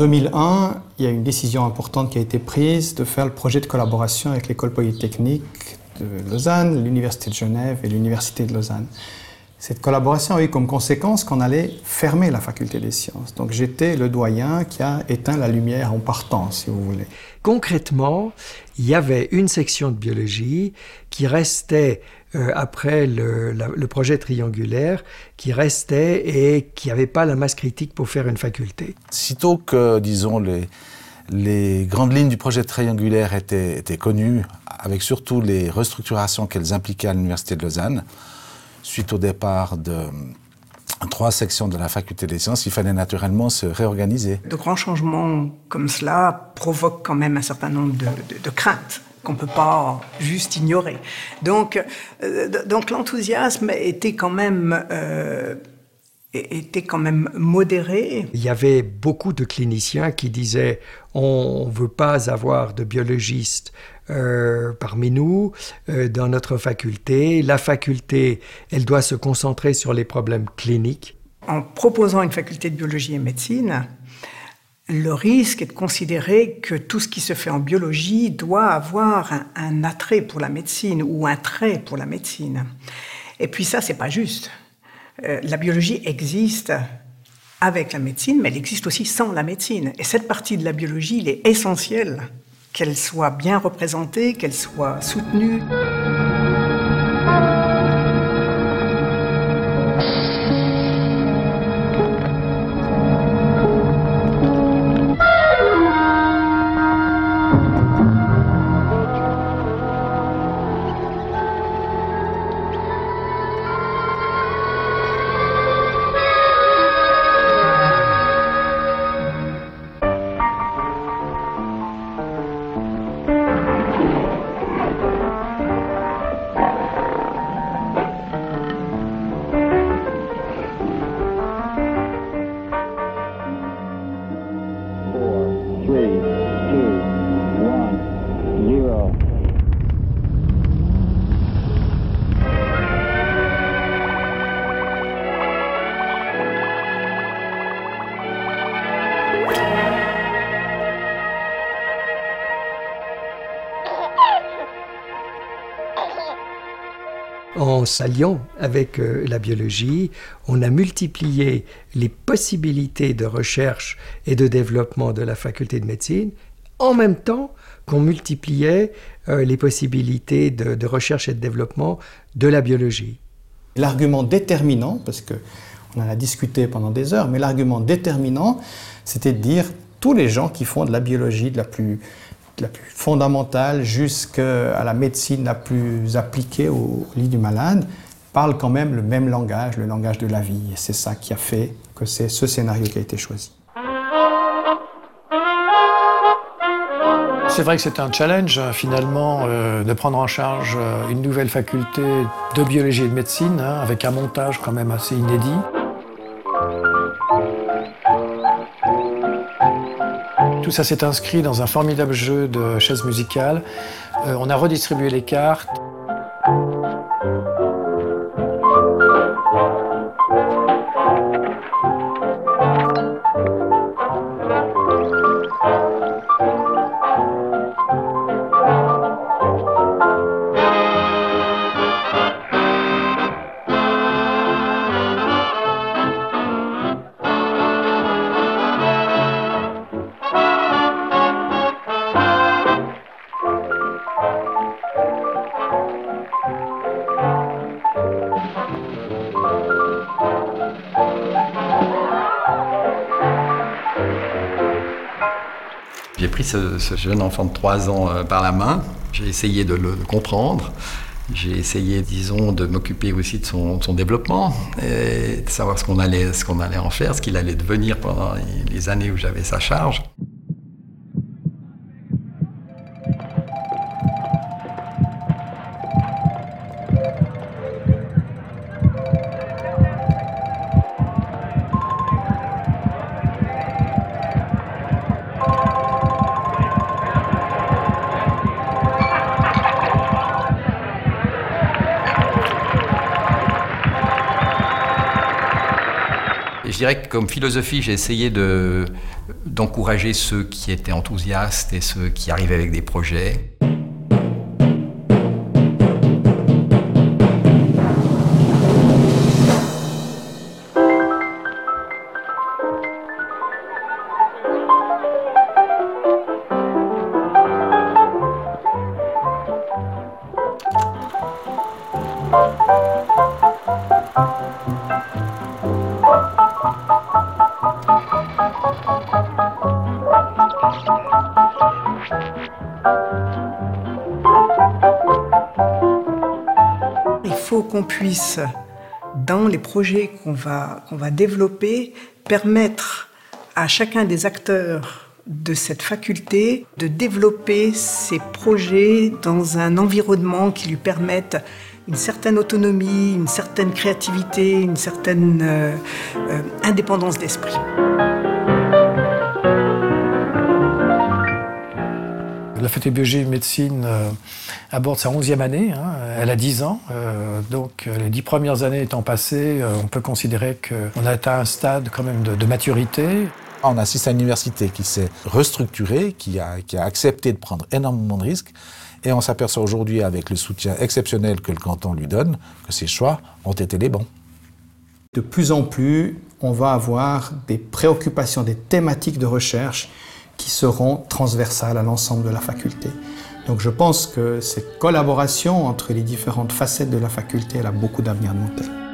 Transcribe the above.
2001, il y a une décision importante qui a été prise de faire le projet de collaboration avec l'école polytechnique de Lausanne, l'université de Genève et l'université de Lausanne. Cette collaboration a eu comme conséquence qu'on allait fermer la faculté des sciences. Donc j'étais le doyen qui a éteint la lumière en partant, si vous voulez. Concrètement, il y avait une section de biologie qui restait euh, après le, le, projet triangulaire, qui restait et qui n'avait pas la masse critique pour faire une faculté. Sitôt que, disons, les, les grandes lignes du projet triangulaire étaient, étaient connues, avec surtout les restructurations qu'elles impliquaient à l'Université de Lausanne, suite au départ de trois sections de la faculté des sciences, il fallait naturellement se réorganiser. De grands changements comme cela provoquent quand même un certain nombre de, de, craintes qu'on ne peut pas juste ignorer. Donc, euh, donc l'enthousiasme était quand même euh, était quand même modéré. Il y avait beaucoup de cliniciens qui disaient on ne veut pas avoir de biologistes euh, parmi nous, euh, dans notre faculté. La faculté, elle doit se concentrer sur les problèmes cliniques. En proposant une faculté de biologie et médecine, le risque est de considérer que tout ce qui se fait en biologie doit avoir un, attrait pour la médecine ou un trait pour la médecine. Et puis ça, c'est pas juste. Euh, la biologie existe avec la médecine, mais elle existe aussi sans la médecine. Et cette partie de la biologie, il est essentiel qu'elle soit bien représentée, qu'elle soit soutenue. En s'alliant avec euh, la biologie, on a multiplié les possibilités de recherche et de développement de la faculté de médecine, en même temps qu'on multipliait euh, les possibilités de, recherche et de développement de la biologie. L'argument déterminant, parce que on en a discuté pendant des heures, mais l'argument déterminant, c'était de dire tous les gens qui font de la biologie de la plus la plus fondamentale jusqu'à la médecine la plus appliquée au lit du malade, parlent quand même le même langage, le langage de la vie. Et c'est ça qui a fait que c'est ce scénario qui a été choisi. C'est vrai que c'est un challenge euh, finalement euh, de prendre en charge euh, une nouvelle faculté de biologie et de médecine hein, avec un montage quand même assez inédit. Tout ça s'est inscrit dans un formidable jeu de chaises musicales. Euh, on a redistribué les cartes. Ce, jeune enfant de 3 ans euh, par la main. J'ai essayé de le comprendre. J'ai essayé, disons, de m'occuper aussi de son, développement et de savoir ce qu'on allait, qu'on allait en faire, ce qu'il allait devenir pendant les années où j'avais sa charge. Dirais que comme philosophie, j'ai essayé d'encourager ceux qui étaient enthousiastes et ceux qui arrivaient avec des projets. Faut qu'on puisse, dans les projets qu'on va, développer, permettre à chacun des acteurs de cette faculté de développer ses projets dans un environnement qui lui permette une certaine autonomie, une certaine créativité, une certaine euh, euh, indépendance d'esprit. La faculté de biologie et de médecine euh, aborde sa 11e année, hein, elle a 10 ans, euh, donc euh, les 10 premières années étant passées, euh, on peut considérer qu'on a atteint un stade quand même de, de maturité. On assiste à une université qui s'est restructurée, qui a, qui a accepté de prendre énormément de risques, et on s'aperçoit aujourd'hui, avec le soutien exceptionnel que le canton lui donne, que ses choix ont été les bons. De plus en plus, on va avoir des préoccupations, des thématiques de recherche qui seront transversales à l'ensemble de la faculté. Donc je pense que cette collaboration entre les différentes facettes de la faculté, elle a beaucoup d'avenir de monter.